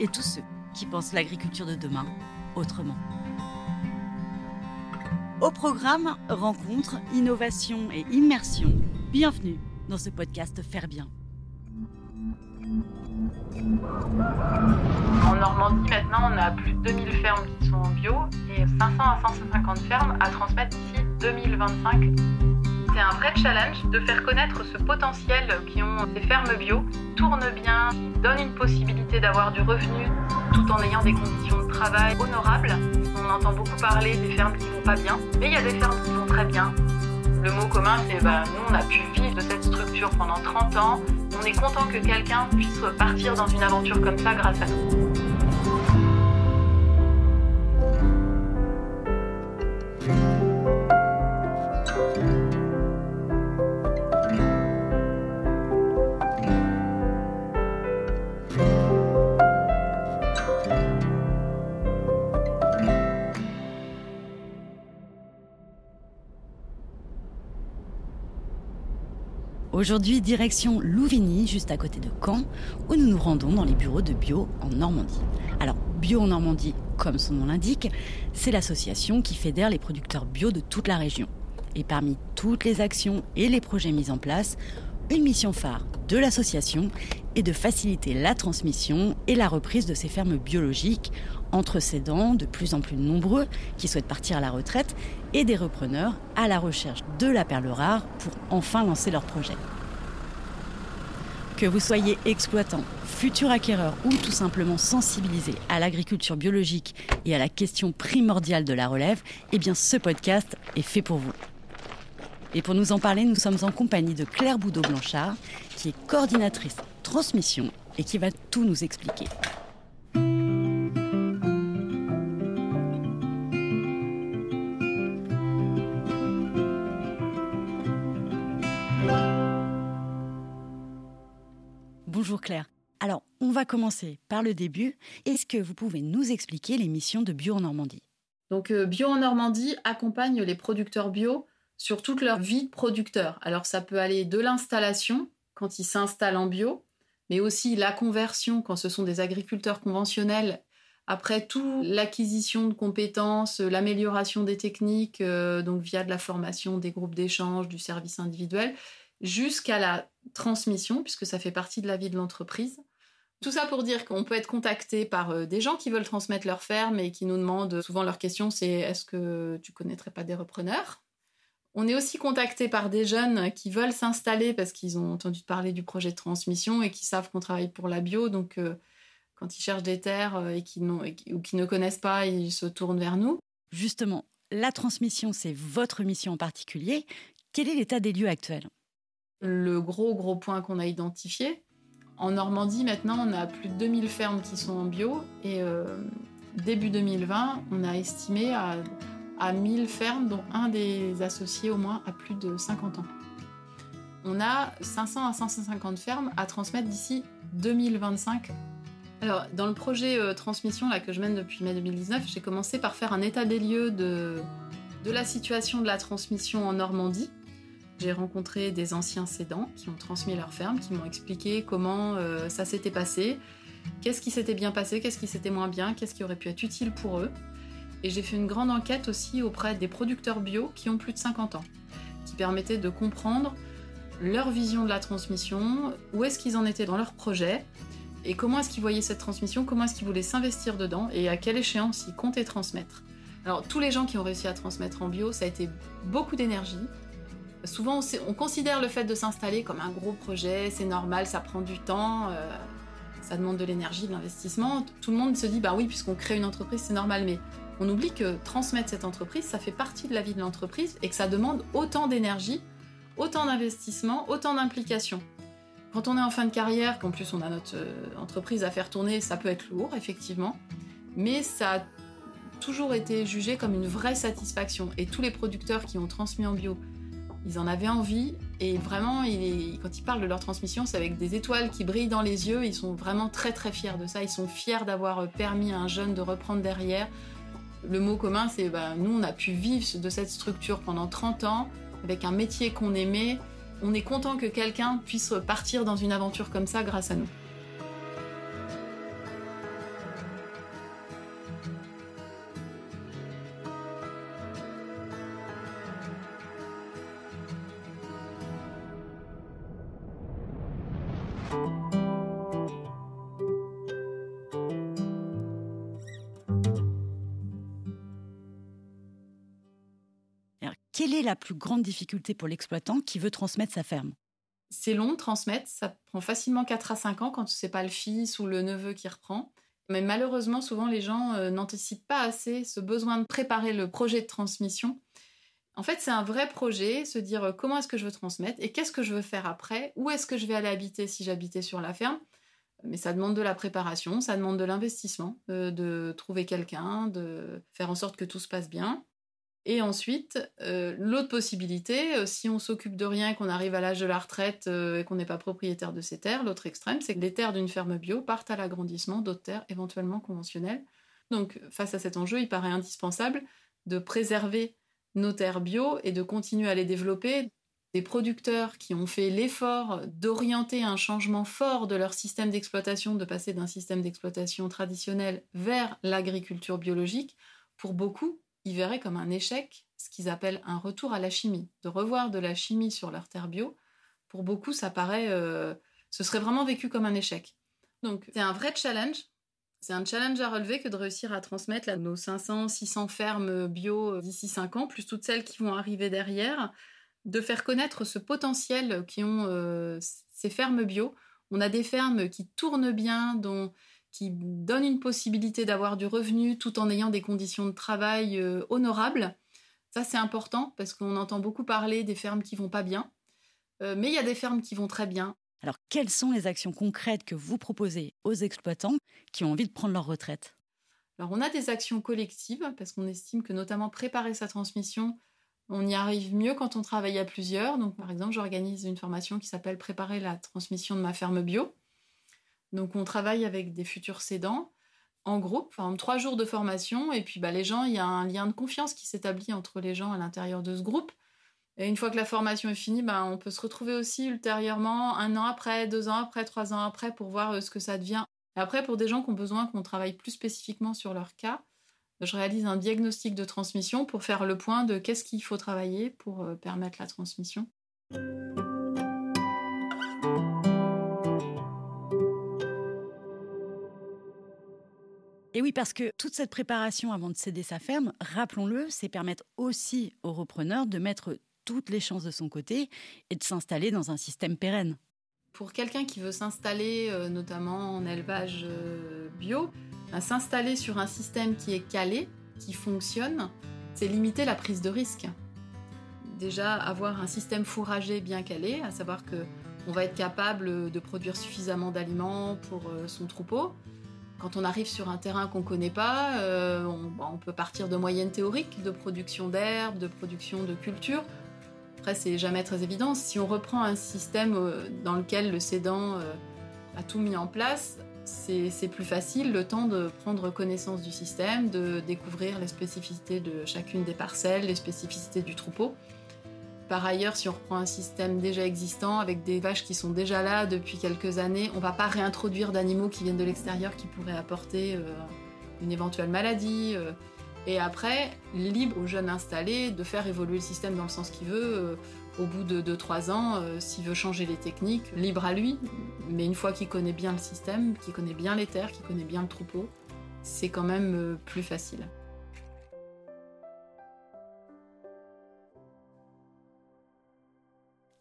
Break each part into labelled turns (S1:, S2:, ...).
S1: et tous ceux qui pensent l'agriculture de demain autrement. Au programme Rencontres, innovation et immersion, bienvenue dans ce podcast Faire bien.
S2: En Normandie, maintenant, on a plus de 2000 fermes qui sont en bio et 500 à 150 fermes à transmettre d'ici 2025. C'est un vrai challenge de faire connaître ce potentiel qui ont ces fermes bio, tournent bien, qui donnent une possibilité d'avoir du revenu tout en ayant des conditions de travail honorables. On entend beaucoup parler des fermes qui vont pas bien, mais il y a des fermes qui vont très bien. Le mot commun, c'est bah, nous, on a pu vivre de cette structure pendant 30 ans. On est content que quelqu'un puisse partir dans une aventure comme ça grâce à nous.
S1: Aujourd'hui, direction Louvigny, juste à côté de Caen, où nous nous rendons dans les bureaux de Bio en Normandie. Alors, Bio en Normandie, comme son nom l'indique, c'est l'association qui fédère les producteurs bio de toute la région. Et parmi toutes les actions et les projets mis en place, une mission phare de l'association est de faciliter la transmission et la reprise de ces fermes biologiques entre cédants de plus en plus nombreux qui souhaitent partir à la retraite et des repreneurs à la recherche de la perle rare pour enfin lancer leur projet. Que vous soyez exploitant, futur acquéreur ou tout simplement sensibilisé à l'agriculture biologique et à la question primordiale de la relève, eh bien ce podcast est fait pour vous. Et pour nous en parler, nous sommes en compagnie de Claire Boudot-Blanchard, qui est coordinatrice transmission et qui va tout nous expliquer. Bonjour Claire. Alors, on va commencer par le début. Est-ce que vous pouvez nous expliquer les missions de Bio en Normandie?
S2: Donc, euh, Bio en Normandie accompagne les producteurs bio sur toute leur vie de producteur. Alors, ça peut aller de l'installation, quand ils s'installent en bio, mais aussi la conversion quand ce sont des agriculteurs conventionnels. Après tout, l'acquisition de compétences, l'amélioration des techniques, euh, donc via de la formation, des groupes d'échange, du service individuel, jusqu'à la transmission, puisque ça fait partie de la vie de l'entreprise. Tout ça pour dire qu'on peut être contacté par euh, des gens qui veulent transmettre leur ferme et qui nous demandent souvent leur question c'est est-ce que tu connaîtrais pas des repreneurs? On est aussi contacté par des jeunes qui veulent s'installer parce qu'ils ont entendu parler du projet de transmission et qui savent qu'on travaille pour la bio. Donc euh, quand ils cherchent des terres euh, et qui ou qui ne connaissent pas, ils se tournent vers nous.
S1: Justement, la transmission, c'est votre mission en particulier. Quel est l'état des lieux actuels?
S2: Le gros gros point qu'on a identifié. En Normandie, maintenant, on a plus de 2000 fermes qui sont en bio et euh, début 2020, on a estimé à, à 1000 fermes, dont un des associés au moins a plus de 50 ans. On a 500 à 550 fermes à transmettre d'ici 2025. Alors, dans le projet euh, transmission là, que je mène depuis mai 2019, j'ai commencé par faire un état des lieux de, de la situation de la transmission en Normandie j'ai rencontré des anciens cédants qui ont transmis leur ferme, qui m'ont expliqué comment euh, ça s'était passé, qu'est-ce qui s'était bien passé, qu'est-ce qui s'était moins bien, qu'est-ce qui aurait pu être utile pour eux. Et j'ai fait une grande enquête aussi auprès des producteurs bio qui ont plus de 50 ans, qui permettait de comprendre leur vision de la transmission, où est-ce qu'ils en étaient dans leur projet, et comment est-ce qu'ils voyaient cette transmission, comment est-ce qu'ils voulaient s'investir dedans, et à quelle échéance ils comptaient transmettre. Alors tous les gens qui ont réussi à transmettre en bio, ça a été beaucoup d'énergie, Souvent, on, considère le fait de s'installer comme un gros projet, c'est normal, ça prend du temps, euh, ça demande de l'énergie, de l'investissement. Tout le monde se dit, bah oui, puisqu'on crée une entreprise, c'est normal, mais on oublie que transmettre cette entreprise, ça fait partie de la vie de l'entreprise et que ça demande autant d'énergie, autant d'investissement, autant d'implication. Quand on est en fin de carrière, qu'en plus on a notre euh, entreprise à faire tourner, ça peut être lourd, effectivement. Mais ça a toujours été jugé comme une vraie satisfaction. Et tous les producteurs qui ont transmis en bio, ils en avaient envie. Et vraiment, quand ils parlent de leur transmission, c'est avec des étoiles qui brillent dans les yeux. Ils sont vraiment très très fiers de ça. Ils sont fiers d'avoir permis à un jeune de reprendre derrière. Le mot commun, c'est bah, nous, on a pu vivre de cette structure pendant 30 ans, avec un métier qu'on aimait. On est content que quelqu'un puisse partir dans une aventure comme ça grâce à nous.
S1: Quelle est la plus grande difficulté pour l'exploitant qui veut transmettre sa ferme?
S2: C'est long de transmettre, ça prend facilement 4 à 5 ans quand ce n'est pas le fils ou le neveu qui reprend. Mais malheureusement, souvent les gens euh, n'anticipent pas assez ce besoin de préparer le projet de transmission. En fait, c'est un vrai projet, se dire euh, comment est-ce que je veux transmettre et qu'est-ce que je veux faire après, où est-ce que je vais aller habiter si j'habitais sur la ferme? Mais ça demande de la préparation, ça demande de l'investissement, euh, de trouver quelqu'un, de faire en sorte que tout se passe bien. Et ensuite, euh, l'autre possibilité, euh, si on s'occupe de rien qu'on arrive à l'âge de la retraite euh, et qu'on n'est pas propriétaire de ces terres, l'autre extrême, c'est que les terres d'une ferme bio partent à l'agrandissement d'autres terres éventuellement conventionnelles. Donc, face à cet enjeu, il paraît indispensable de préserver nos terres bio et de continuer à les développer. Des producteurs qui ont fait l'effort d'orienter un changement fort de leur système d'exploitation, de passer d'un système d'exploitation traditionnel vers l'agriculture biologique, pour beaucoup, ils verraient comme un échec ce qu'ils appellent un retour à la chimie, de revoir de la chimie sur leur terre bio. Pour beaucoup, ça paraît, euh, ce serait vraiment vécu comme un échec. Donc c'est un vrai challenge. C'est un challenge à relever que de réussir à transmettre nos 500, 600 fermes bio d'ici 5 ans, plus toutes celles qui vont arriver derrière, de faire connaître ce potentiel qui ont euh, ces fermes bio. On a des fermes qui tournent bien, dont qui donne une possibilité d'avoir du revenu tout en ayant des conditions de travail euh, honorables. Ça, c'est important parce qu'on entend beaucoup parler des fermes qui vont pas bien. Euh, mais il y a des fermes qui vont très bien.
S1: Alors, quelles sont les actions concrètes que vous proposez aux exploitants qui ont envie de prendre leur retraite?
S2: Alors, on a des actions collectives parce qu'on estime que notamment préparer sa transmission, on y arrive mieux quand on travaille à plusieurs. Donc, par exemple, j'organise une formation qui s'appelle Préparer la transmission de ma ferme bio. Donc on travaille avec des futurs cédants en groupe, enfin, trois jours de formation, et puis bah, les gens, il y a un lien de confiance qui s'établit entre les gens à l'intérieur de ce groupe. Et une fois que la formation est finie, bah, on peut se retrouver aussi ultérieurement, un an après, deux ans après, trois ans après, pour voir euh, ce que ça devient. Et après, pour des gens qui ont besoin qu'on travaille plus spécifiquement sur leur cas, je réalise un diagnostic de transmission pour faire le point de qu'est-ce qu'il faut travailler pour euh, permettre la transmission.
S1: Et oui, parce que toute cette préparation avant de céder sa ferme, rappelons-le, c'est permettre aussi au repreneur de mettre toutes les chances de son côté et de s'installer dans un système pérenne.
S2: Pour quelqu'un qui veut s'installer, euh, notamment en élevage euh, bio, ben, s'installer sur un système qui est calé, qui fonctionne, c'est limiter la prise de risque. Déjà, avoir un système fourragé bien calé, à savoir que on va être capable de produire suffisamment d'aliments pour euh, son troupeau, quand on arrive sur un terrain qu'on ne connaît pas, euh, bah, on, peut partir de moyennes théoriques, de production d'herbes, de production de culture. Après, c'est jamais très évident. Si on reprend un système euh, dans lequel le cédant euh, a tout mis en place, c'est plus facile le temps de prendre connaissance du système, de découvrir les spécificités de chacune des parcelles, les spécificités du troupeau. Par ailleurs, si on reprend un système déjà existant avec des vaches qui sont déjà là depuis quelques années, on ne va pas réintroduire d'animaux qui viennent de l'extérieur qui pourraient apporter euh, une éventuelle maladie. Euh. Et après, libre aux jeunes installés de faire évoluer le système dans le sens qu'il veut. Euh, au bout de 2-3 ans, s'il veut changer les techniques, libre à lui. Mais une fois qu'il connaît bien le système, qu'il connaît bien les terres, qu'il connaît bien le troupeau, c'est quand même plus facile.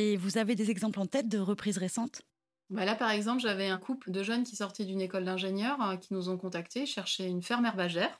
S1: Et vous avez des exemples en tête de reprises récentes?
S2: Bah Là, par exemple, j'avais un couple de jeunes qui sortaient d'une école d'ingénieurs euh, qui nous ont contactés, cherchaient une ferme herbagère.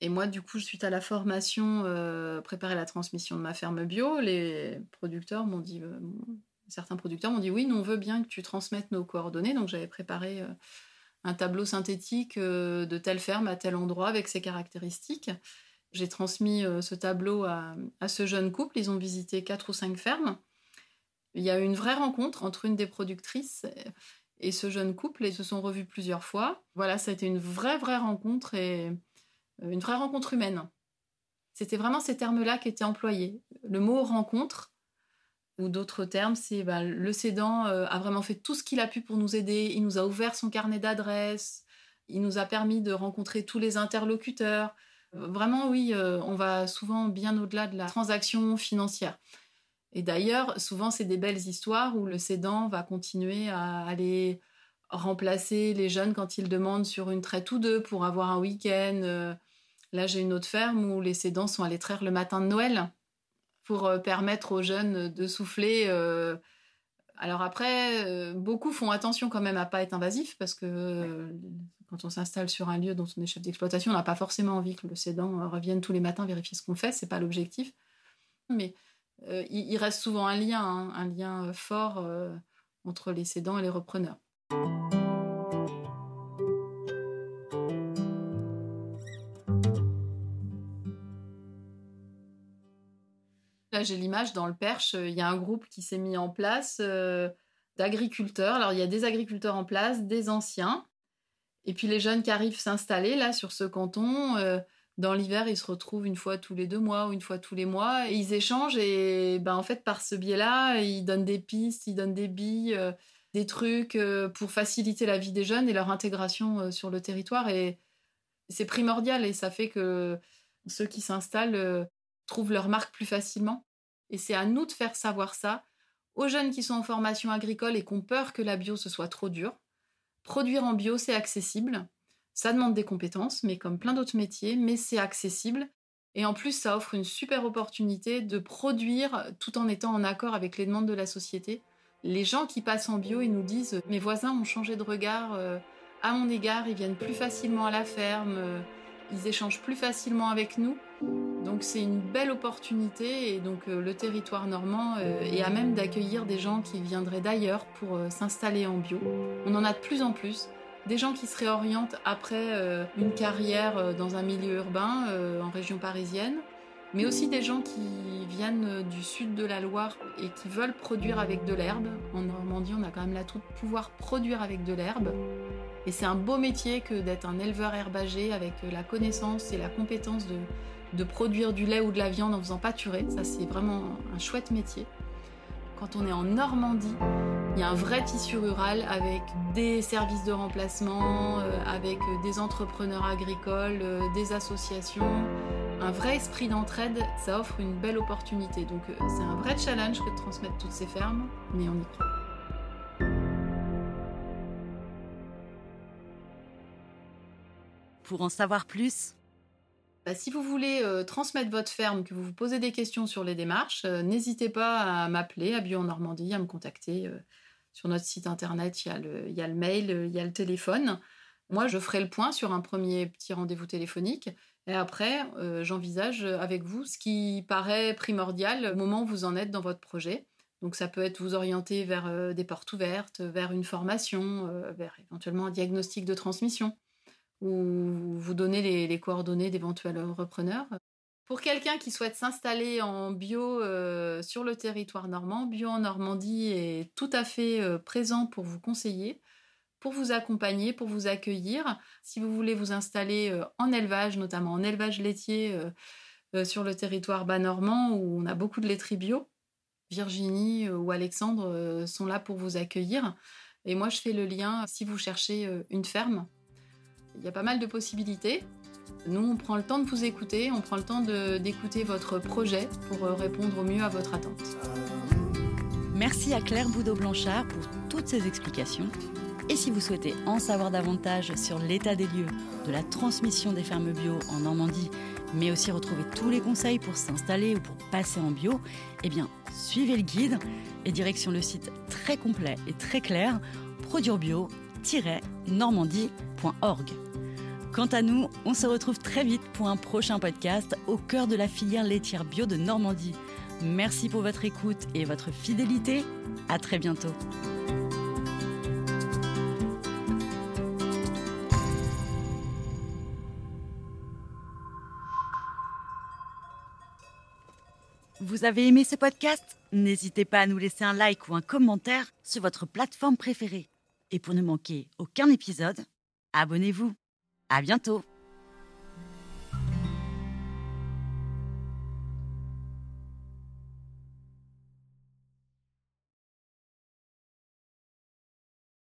S2: Et moi, du coup, suite à la formation, euh, préparer la transmission de ma ferme bio, les producteurs m'ont dit euh, certains producteurs m'ont dit oui, nous on veut bien que tu transmettes nos coordonnées. Donc j'avais préparé euh, un tableau synthétique de telle ferme à tel endroit avec ses caractéristiques. J'ai transmis ce tableau à, ce jeune couple. Ils ont visité quatre ou cinq fermes. Il y a eu une vraie rencontre entre une des productrices et ce jeune couple. Ils se sont revus plusieurs fois. Voilà, ça a été une vraie, vraie rencontre et une vraie rencontre humaine. C'était vraiment ces termes-là qui étaient employés. Le mot rencontre, ou d'autres termes, c'est bah, le cédant euh, a vraiment fait tout ce qu'il a pu pour nous aider. Il nous a ouvert son carnet d'adresses, il nous a permis de rencontrer tous les interlocuteurs. Euh, vraiment, oui, euh, on va souvent bien au-delà de la transaction financière. Et d'ailleurs, souvent, c'est des belles histoires où le cédant va continuer à aller remplacer les jeunes quand ils demandent sur une traite ou deux pour avoir un week-end. Là, j'ai une autre ferme où les cédants sont allés traire le matin de Noël pour euh, permettre aux jeunes de souffler. Euh. Alors après, euh, beaucoup font attention quand même à pas être invasif parce que quand on s'installe sur un lieu dont on est chef d'exploitation, on n'a pas forcément envie que le cédant revienne tous les matins vérifier ce qu'on fait. C'est pas l'objectif. Mais il, reste souvent un lien, hein, un lien fort entre les cédants et les repreneurs. Là, j'ai l'image dans le Perche, il y a un groupe qui s'est mis en place euh, d'agriculteurs. Alors, il y a des agriculteurs en place, des anciens, et puis les jeunes qui arrivent s'installer là sur ce canton. Euh, dans l'hiver, ils se retrouvent une fois tous les deux mois ou une fois tous les mois, et ils échangent. Et ben, en fait, par ce biais-là, ils donnent des pistes, ils donnent des billes, euh, des trucs pour faciliter la vie des jeunes et leur intégration sur le territoire. Et c'est primordial, et ça fait que ceux qui s'installent trouvent leur marque plus facilement. Et c'est à nous de faire savoir ça aux jeunes qui sont en formation agricole et qui ont peur que la bio ce soit trop dur. Produire en bio, c'est accessible. Ça demande des compétences, mais comme plein d'autres métiers, mais c'est accessible. Et en plus, ça offre une super opportunité de produire tout en étant en accord avec les demandes de la société. Les gens qui passent en bio, ils nous disent Mes voisins ont changé de regard euh, à mon égard, ils viennent plus facilement à la ferme, euh, ils échangent plus facilement avec nous. Donc c'est une belle opportunité et donc euh, le territoire normand est à même d'accueillir des gens qui viendraient d'ailleurs pour s'installer en bio. On en a de plus en plus. Des gens qui se réorientent après une carrière dans un milieu urbain en région parisienne, mais aussi des gens qui viennent du sud de la Loire et qui veulent produire avec de l'herbe. En Normandie, on a quand même l'atout de pouvoir produire avec de l'herbe. Et c'est un beau métier que d'être un éleveur herbager avec la connaissance et la compétence de, de produire du lait ou de la viande en faisant pâturer. Ça, c'est vraiment un chouette métier. Quand on est en Normandie, il y a un vrai tissu rural avec des services de remplacement, euh, avec des entrepreneurs agricoles, euh, des associations, un vrai esprit d'entraide. Ça offre une belle opportunité. Donc, euh, c'est un vrai challenge que de transmettre toutes ces fermes, mais on y croit.
S1: Pour en savoir plus,
S2: bah, si vous voulez euh, transmettre votre ferme, que vous vous posez des questions sur les démarches, euh, n'hésitez pas à m'appeler à Bio en Normandie, à me contacter. Euh, sur notre site internet, il y, a le, mail, il y a le téléphone. Moi, je ferai le point sur un premier petit rendez-vous téléphonique. Et après, j'envisage avec vous ce qui paraît primordial au moment où vous en êtes dans votre projet. Donc ça peut être vous orienter vers des portes ouvertes, vers une formation, vers éventuellement un diagnostic de transmission ou vous donner les, coordonnées d'éventuels repreneurs. Pour quelqu'un qui souhaite s'installer en bio euh, sur le territoire normand, Bio en Normandie est tout à fait euh, présent pour vous conseiller, pour vous accompagner, pour vous accueillir. Si vous voulez vous installer euh, en élevage, notamment en élevage laitier sur le territoire bas normand où on a beaucoup de laiteries bio, Virginie ou Alexandre sont là pour vous accueillir. Et moi, je fais le lien si vous cherchez une ferme il y a pas mal de possibilités. Nous, on prend le temps de vous écouter, on prend le temps d'écouter votre projet pour euh, répondre au mieux à votre attente.
S1: Merci à Claire Boudot-Blanchard pour toutes ces explications. Et si vous souhaitez en savoir davantage sur l'état des lieux de la transmission des fermes bio en Normandie, mais aussi retrouver tous les conseils pour s'installer ou pour passer en bio, eh bien, suivez le guide et direction le site très complet et très clair produirebio-normandie.org. Quant à nous, on se retrouve très vite pour un prochain podcast au cœur de la filière laitière bio de Normandie. Merci pour votre écoute et votre fidélité. À très bientôt. Vous avez aimé ce podcast? N'hésitez pas à nous laisser un like ou un commentaire sur votre plateforme préférée. Et pour ne manquer aucun épisode, abonnez-vous. À bientôt